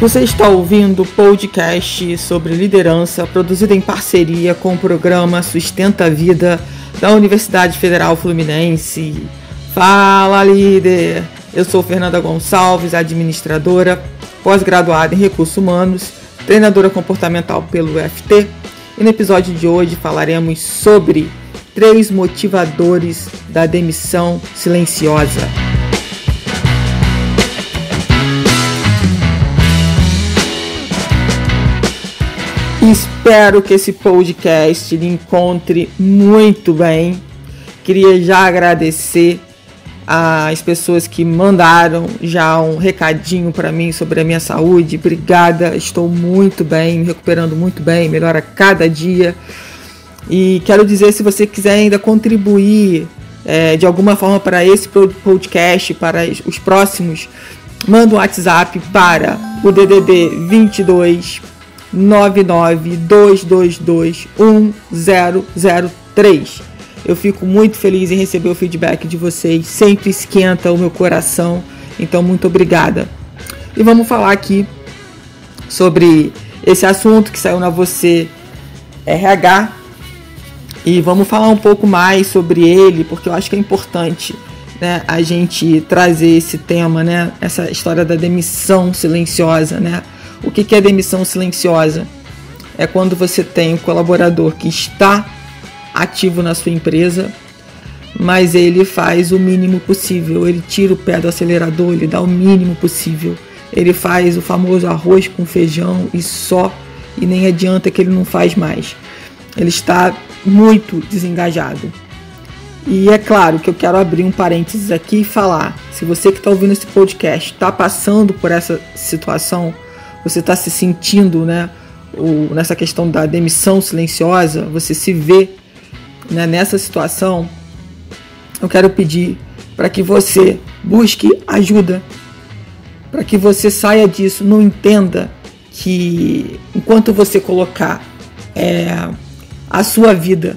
Você está ouvindo o podcast sobre liderança produzido em parceria com o programa Sustenta a Vida da Universidade Federal Fluminense. Fala, líder! Eu sou Fernanda Gonçalves, administradora, pós-graduada em recursos humanos, treinadora comportamental pelo UFT, e no episódio de hoje falaremos sobre três motivadores da demissão silenciosa. Espero que esse podcast lhe encontre muito bem. Queria já agradecer as pessoas que mandaram já um recadinho para mim sobre a minha saúde. Obrigada, estou muito bem, me recuperando muito bem, melhora cada dia. E quero dizer, se você quiser ainda contribuir é, de alguma forma para esse podcast, para os próximos, manda um WhatsApp para o DDD 22 99222 1003. Eu fico muito feliz em receber o feedback de vocês, sempre esquenta o meu coração. Então, muito obrigada. E vamos falar aqui sobre esse assunto que saiu na Você RH. E vamos falar um pouco mais sobre ele, porque eu acho que é importante né, a gente trazer esse tema, né, essa história da demissão silenciosa, né? O que, é demissão silenciosa? É quando você tem um colaborador que está ativo na sua empresa, mas ele faz o mínimo possível. Ele tira o pé do acelerador, ele dá o mínimo possível. Ele faz o famoso arroz com feijão e só, e nem adianta que ele não faz mais. Ele está muito desengajado. E é claro que eu quero abrir um parênteses aqui e falar: se você que está ouvindo esse podcast está passando por essa situação, você está se sentindo né, o, nessa questão da demissão silenciosa, você se vê né, nessa situação, eu quero pedir para que você busque ajuda, para que você saia disso, não entenda que enquanto você colocar é, a sua vida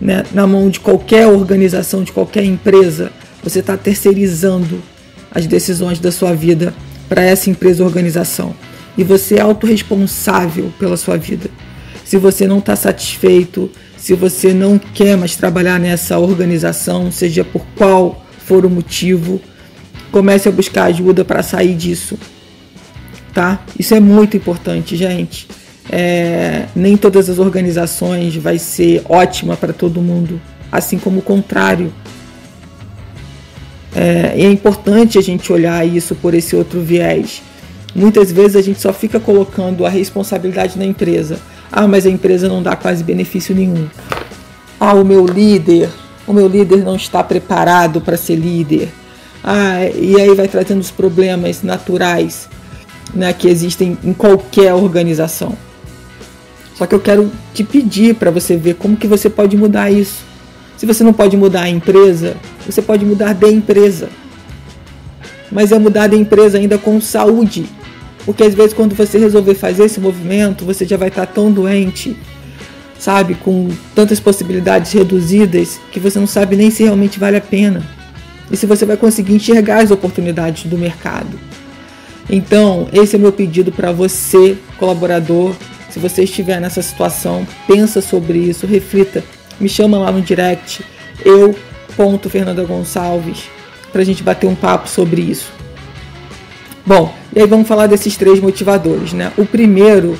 né, na mão de qualquer organização, de qualquer empresa, você está terceirizando as decisões da sua vida para essa empresa organização e você é autorresponsável pela sua vida. Se você não está satisfeito, se você não quer mais trabalhar nessa organização, seja por qual for o motivo, comece a buscar ajuda para sair disso. Tá? Isso é muito importante, gente. É, nem todas as organizações vai ser ótima para todo mundo, assim como o contrário. É, é importante a gente olhar isso por esse outro viés. Muitas vezes a gente só fica colocando a responsabilidade na empresa. Ah, mas a empresa não dá quase benefício nenhum. Ah, o meu líder, o meu líder não está preparado para ser líder. Ah, e aí vai trazendo os problemas naturais né, que existem em qualquer organização. Só que eu quero te pedir para você ver como que você pode mudar isso. Se você não pode mudar a empresa, você pode mudar de empresa. Mas é mudar de empresa ainda com saúde, porque às vezes quando você resolver fazer esse movimento, você já vai estar tão doente, sabe, com tantas possibilidades reduzidas, que você não sabe nem se realmente vale a pena. E se você vai conseguir enxergar as oportunidades do mercado. Então, esse é meu pedido para você, colaborador. Se você estiver nessa situação, pensa sobre isso, reflita. Me chama lá no direct, eu, ponto Fernanda Gonçalves, para a gente bater um papo sobre isso. Bom, e aí vamos falar desses três motivadores, né? O primeiro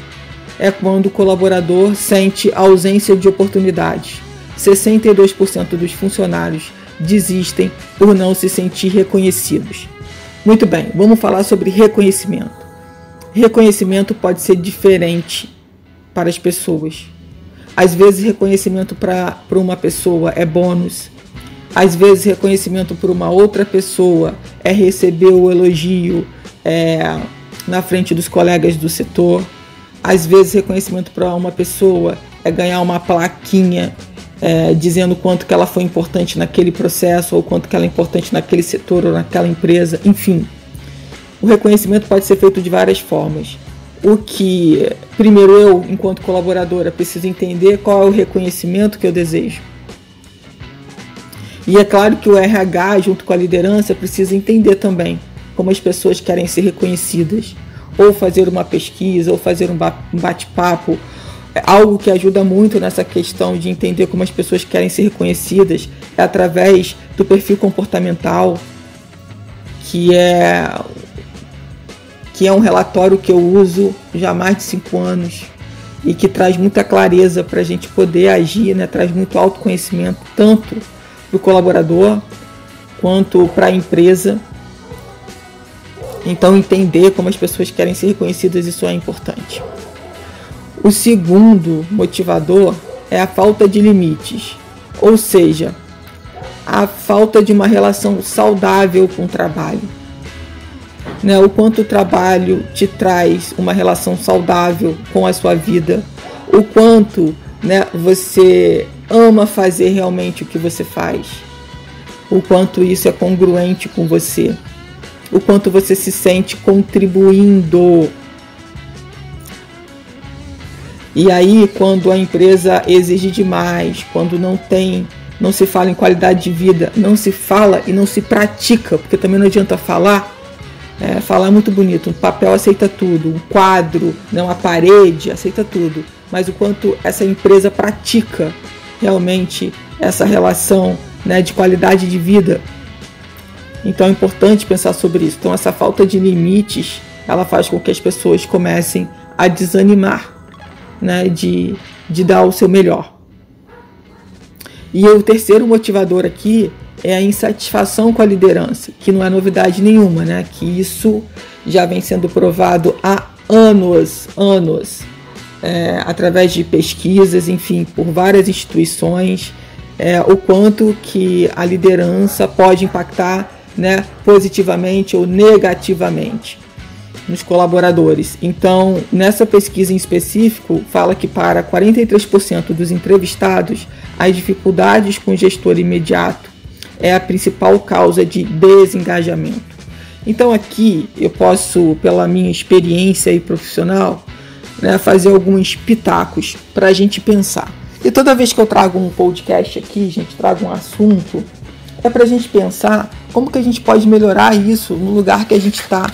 é quando o colaborador sente ausência de oportunidades. 62% dos funcionários desistem por não se sentir reconhecidos. Muito bem, vamos falar sobre reconhecimento. Reconhecimento pode ser diferente para as pessoas. Às vezes, reconhecimento para uma pessoa é bônus, às vezes, reconhecimento para uma outra pessoa é receber o elogio é, na frente dos colegas do setor. Às vezes, reconhecimento para uma pessoa é ganhar uma plaquinha é, dizendo quanto que ela foi importante naquele processo ou quanto que ela é importante naquele setor ou naquela empresa, enfim. O reconhecimento pode ser feito de várias formas. O que, primeiro, eu, enquanto colaboradora, preciso entender qual é o reconhecimento que eu desejo. E é claro que o RH, junto com a liderança, precisa entender também como as pessoas querem ser reconhecidas. ou fazer uma pesquisa, ou fazer um bate-papo, é algo que ajuda muito nessa questão de entender como as pessoas querem ser reconhecidas é através do perfil comportamental, que é que é um relatório que eu uso já há mais de cinco anos e que traz muita clareza para a gente poder agir, né? traz muito autoconhecimento, tanto para o colaborador quanto para a empresa. Então, entender como as pessoas querem ser reconhecidas, isso é importante. O segundo motivador é a falta de limites, ou seja, a falta de uma relação saudável com o trabalho. Né? O quanto o trabalho te traz uma relação saudável com a sua vida, o quanto né, você ama fazer realmente o que você faz, o quanto isso é congruente com você, o quanto você se sente contribuindo e aí, quando a empresa exige demais, quando não tem, não se fala em qualidade de vida, não se fala e não se pratica, porque também não adianta falar. É, falar é muito bonito, um papel aceita tudo, um quadro, não a parede aceita tudo, mas o quanto essa empresa pratica realmente essa relação né, de qualidade de vida. Então é importante pensar sobre isso. Então essa falta de limites, ela faz com que as pessoas comecem a desanimar né, de, de dar o seu melhor. E o terceiro motivador aqui é a insatisfação com a liderança, que não é novidade nenhuma, né? Que isso já vem sendo provado há anos, anos, é, através de pesquisas, enfim, por várias instituições, é, o quanto que a liderança pode impactar, né, positivamente ou negativamente nos colaboradores. Então, nessa pesquisa em específico, fala que para 43% dos entrevistados, as dificuldades com o gestor imediato é a principal causa de desengajamento. Então, aqui eu posso, pela minha experiência e profissional, né, fazer alguns pitacos para a gente pensar. E toda vez que eu trago um podcast aqui, gente, trago um assunto, é para a gente pensar como que a gente pode melhorar isso no lugar que a gente está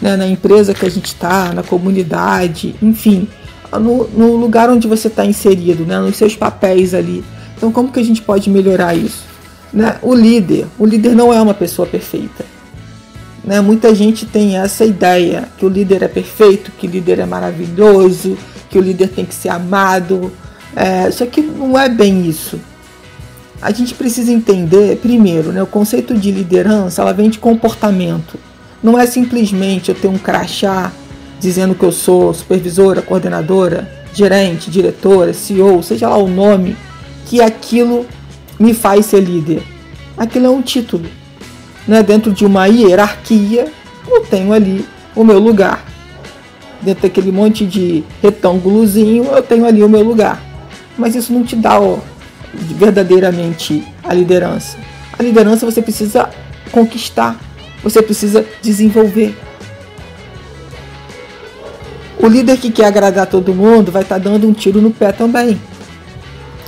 né, na empresa que a gente está, na comunidade, enfim, no, no lugar onde você está inserido, né, nos seus papéis ali. Então, como que a gente pode melhorar isso? Né? O líder, o líder não é uma pessoa perfeita. Né? Muita gente tem essa ideia que o líder é perfeito, que o líder é maravilhoso, que o líder tem que ser amado. É, só que não é bem isso. A gente precisa entender, primeiro, né, o conceito de liderança ela vem de comportamento. Não é simplesmente eu ter um crachá dizendo que eu sou supervisora, coordenadora, gerente, diretora, CEO, seja lá o nome, que aquilo me faz ser líder. Aquilo é um título. Né? Dentro de uma hierarquia, eu tenho ali o meu lugar. Dentro daquele monte de retângulozinho, eu tenho ali o meu lugar. Mas isso não te dá ó, verdadeiramente a liderança. A liderança você precisa conquistar você precisa desenvolver. O líder que quer agradar todo mundo vai estar tá dando um tiro no pé também.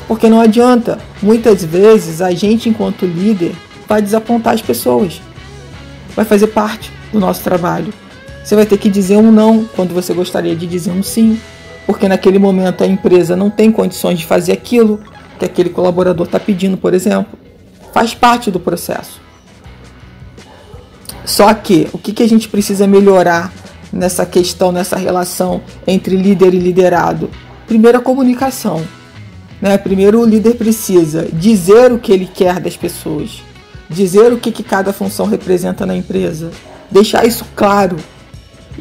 Porque não adianta. Muitas vezes a gente, enquanto líder, vai desapontar as pessoas. Vai fazer parte do nosso trabalho. Você vai ter que dizer um não quando você gostaria de dizer um sim. Porque naquele momento a empresa não tem condições de fazer aquilo que aquele colaborador está pedindo, por exemplo. Faz parte do processo. Só que o que, que a gente precisa melhorar nessa questão, nessa relação entre líder e liderado? Primeiro, a comunicação. Né? Primeiro, o líder precisa dizer o que ele quer das pessoas, dizer o que, que cada função representa na empresa, deixar isso claro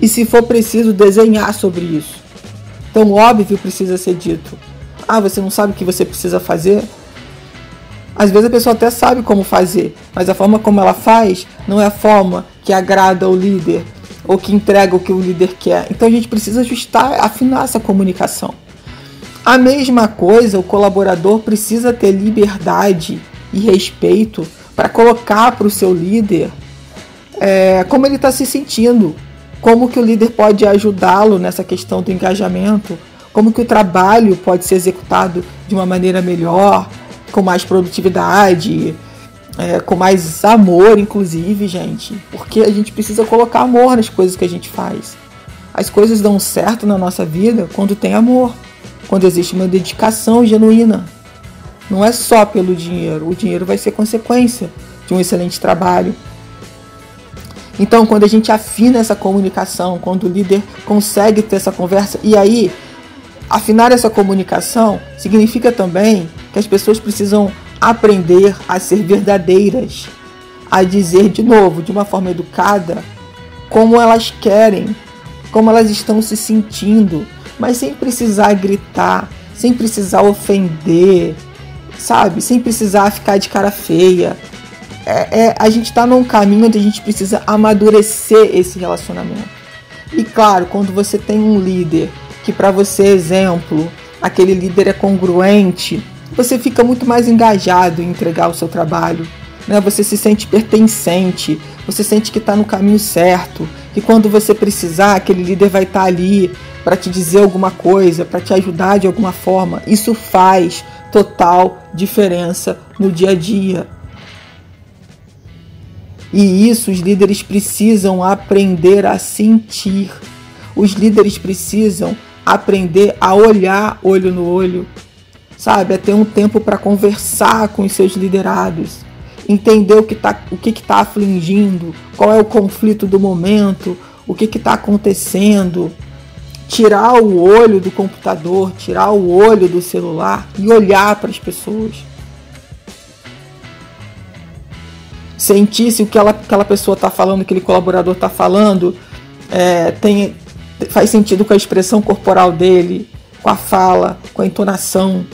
e, se for preciso, desenhar sobre isso. Então, óbvio precisa ser dito. Ah, você não sabe o que você precisa fazer? Às vezes a pessoa até sabe como fazer, mas a forma como ela faz não é a forma que agrada o líder ou que entrega o que o líder quer. Então a gente precisa ajustar, afinar essa comunicação. A mesma coisa, o colaborador precisa ter liberdade e respeito para colocar para o seu líder é, como ele está se sentindo, como que o líder pode ajudá-lo nessa questão do engajamento, como que o trabalho pode ser executado de uma maneira melhor, com mais produtividade, é, com mais amor, inclusive, gente. Porque a gente precisa colocar amor nas coisas que a gente faz. As coisas dão certo na nossa vida quando tem amor, quando existe uma dedicação genuína. Não é só pelo dinheiro, o dinheiro vai ser consequência de um excelente trabalho. Então, quando a gente afina essa comunicação, quando o líder consegue ter essa conversa, e aí afinar essa comunicação significa também que as pessoas precisam aprender a ser verdadeiras, a dizer de novo, de uma forma educada, como elas querem, como elas estão se sentindo, mas sem precisar gritar, sem precisar ofender, sabe? Sem precisar ficar de cara feia. É, é a gente está num caminho onde a gente precisa amadurecer esse relacionamento. E claro, quando você tem um líder que para você é exemplo, aquele líder é congruente, você fica muito mais engajado em entregar o seu trabalho. Né? Você se sente pertencente, você sente que está no caminho certo, que quando você precisar, aquele líder vai estar tá ali para te dizer alguma coisa, para te ajudar de alguma forma. Isso faz total diferença no dia a dia. E isso os líderes precisam aprender a sentir. Os líderes precisam aprender a olhar olho no olho, sabe? A ter um tempo para conversar com os seus liderados, entender o que está o que está afligindo, qual é o conflito do momento, o que está acontecendo, tirar o olho do computador, tirar o olho do celular e olhar para as pessoas. Sentir se o que ela, aquela pessoa está falando, aquele colaborador está falando, é, tem, faz sentido com a expressão corporal dele, com a fala, com a entonação,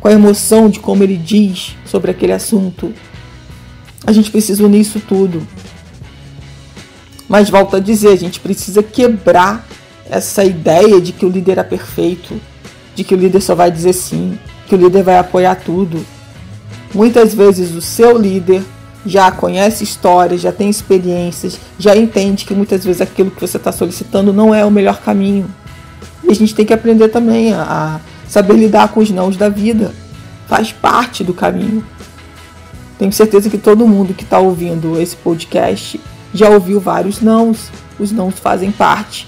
com a emoção de como ele diz sobre aquele assunto. A gente precisa unir isso tudo. Mas volto a dizer, a gente precisa quebrar essa ideia de que o líder é perfeito, de que o líder só vai dizer sim, que o líder vai apoiar tudo. Muitas vezes o seu líder já conhece histórias, já tem experiências, já entende que muitas vezes aquilo que você está solicitando não é o melhor caminho. E a gente tem que aprender também a, saber lidar com os nãos da vida. Faz parte do caminho. Tenho certeza que todo mundo que está ouvindo esse podcast já ouviu vários nãos. Os nãos fazem parte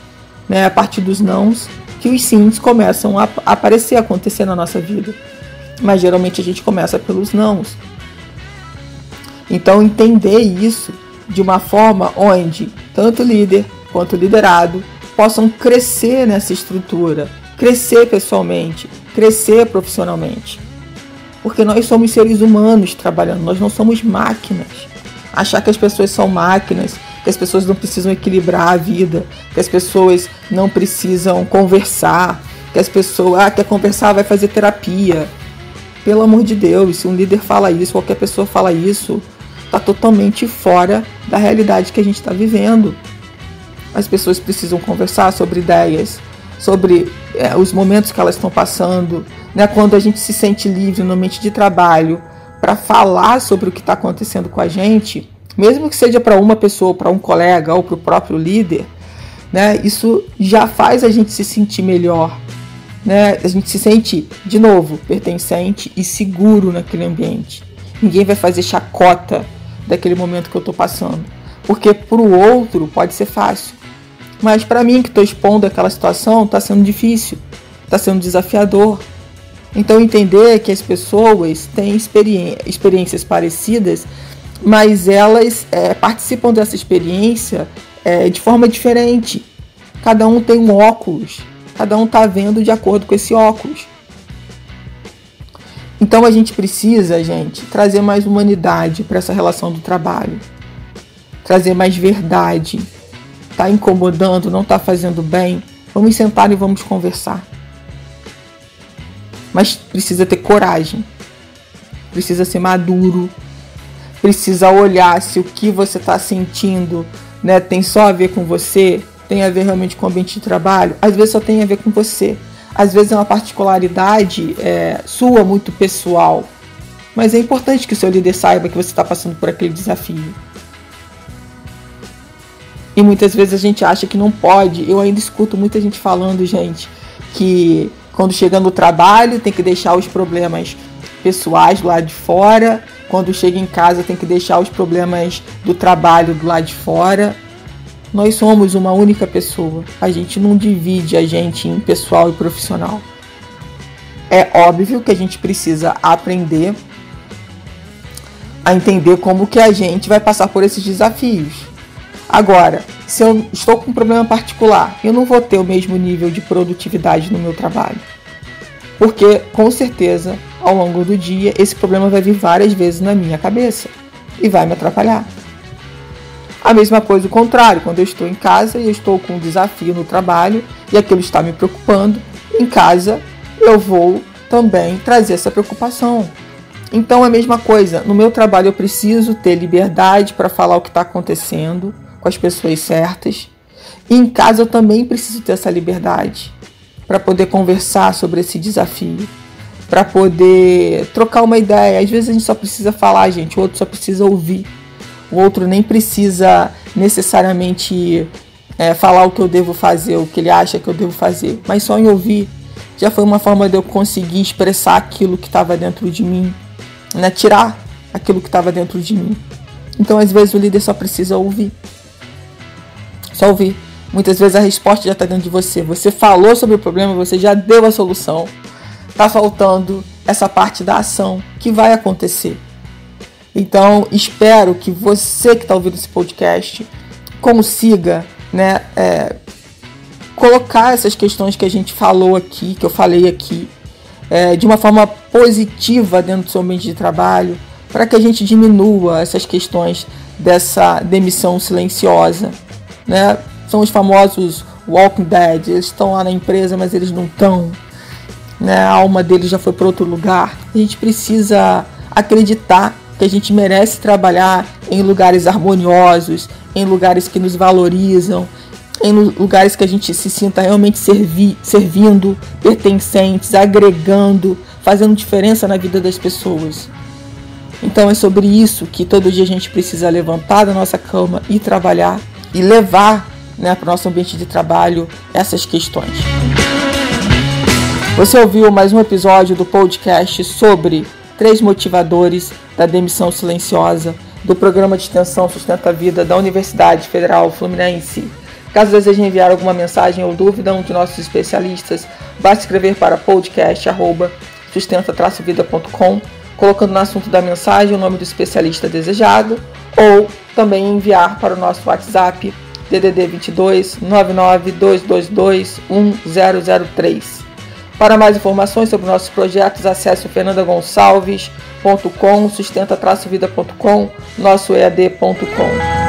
né, a partir dos nãos, que os sims começam a aparecer, a acontecer na nossa vida. Mas geralmente a gente começa pelos nãos. Então entender isso de uma forma onde tanto líder quanto liderado possam crescer nessa estrutura, crescer pessoalmente, crescer profissionalmente. Porque nós somos seres humanos trabalhando, nós não somos máquinas. Achar que as pessoas são máquinas que as pessoas não precisam equilibrar a vida, que as pessoas não precisam conversar, que as pessoas, ah, quer conversar, vai fazer terapia. Pelo amor de Deus, se um líder fala isso, qualquer pessoa fala isso, está totalmente fora da realidade que a gente está vivendo. As pessoas precisam conversar sobre ideias, sobre é, os momentos que elas estão passando, né? quando a gente se sente livre no ambiente de trabalho para falar sobre o que está acontecendo com a gente, mesmo que seja para uma pessoa, para um colega ou para o próprio líder, né, isso já faz a gente se sentir melhor. Né? A gente se sente, de novo, pertencente e seguro naquele ambiente. Ninguém vai fazer chacota daquele momento que eu estou passando. Porque para o outro pode ser fácil. Mas para mim que estou expondo aquela situação, está sendo difícil, está sendo desafiador. Então entender que as pessoas têm experiências parecidas mas elas é, participam dessa experiência é, de forma diferente. Cada um tem um óculos, cada um está vendo de acordo com esse óculos. Então a gente precisa, gente, trazer mais humanidade para essa relação do trabalho, trazer mais verdade. Tá incomodando, não está fazendo bem? Vamos sentar e vamos conversar. Mas precisa ter coragem, precisa ser maduro, precisa olhar se o que você está sentindo né, tem só a ver com você, tem a ver realmente com o ambiente de trabalho, às vezes só tem a ver com você. Às vezes é uma particularidade é, sua, muito pessoal. Mas é importante que o seu líder saiba que você está passando por aquele desafio. E muitas vezes a gente acha que não pode. Eu ainda escuto muita gente falando, gente, que quando chega no trabalho tem que deixar os problemas pessoais lá de fora quando chega em casa tem que deixar os problemas do trabalho do lado de fora. Nós somos uma única pessoa. A gente não divide a gente em pessoal e profissional. É óbvio que a gente precisa aprender a entender como que a gente vai passar por esses desafios. Agora, se eu estou com um problema particular, eu não vou ter o mesmo nível de produtividade no meu trabalho. Porque, com certeza, ao longo do dia, esse problema vai vir várias vezes na minha cabeça e vai me atrapalhar. A mesma coisa o contrário, quando eu estou em casa e estou com um desafio no trabalho e aquilo está me preocupando, em casa eu vou também trazer essa preocupação. Então é a mesma coisa, no meu trabalho eu preciso ter liberdade para falar o que está acontecendo com as pessoas certas. E em casa eu também preciso ter essa liberdade para poder conversar sobre esse desafio, para poder trocar uma ideia. Às vezes a gente só precisa falar, gente, o outro só precisa ouvir. O outro nem precisa necessariamente é, falar o que eu devo fazer, o que ele acha que eu devo fazer, mas só em ouvir já foi uma forma de eu conseguir expressar aquilo que estava dentro de mim, né? tirar aquilo que estava dentro de mim. Então, às vezes, o líder só precisa ouvir. Só ouvir. Muitas vezes a resposta já está dentro de você. Você falou sobre o problema, você já deu a solução. Está faltando essa parte da ação que vai acontecer. Então, espero que você que está ouvindo esse podcast consiga né, é, colocar essas questões que a gente falou aqui, que eu falei aqui, é, de uma forma positiva dentro do seu ambiente de trabalho, para que a gente diminua essas questões dessa demissão silenciosa. Né? São os famosos Walking Dead, eles estão lá na empresa, mas eles não estão. Né? A alma deles já foi para outro lugar. A gente precisa acreditar que a gente merece trabalhar em lugares harmoniosos, em lugares que nos valorizam, em lugares que a gente se sinta realmente servi servindo, pertencentes, agregando, fazendo diferença na vida das pessoas. Então é sobre isso que todo dia a gente precisa levantar da nossa cama e trabalhar e levar né, para o nosso ambiente de trabalho essas questões. Você ouviu mais um episódio do podcast sobre três motivadores da demissão silenciosa do programa de extensão Sustenta a Vida da Universidade Federal Fluminense. Caso deseje enviar alguma mensagem ou dúvida, um de nossos especialistas, basta escrever para podcast@sustenta-vida.com, colocando no assunto da mensagem o nome do especialista desejado, ou também enviar para o nosso WhatsApp DDD 22 99222 1003. Para mais informações sobre nossos projetos, acesse fernandagonçalves.com, sustenta-vida.com, nosso EAD.com.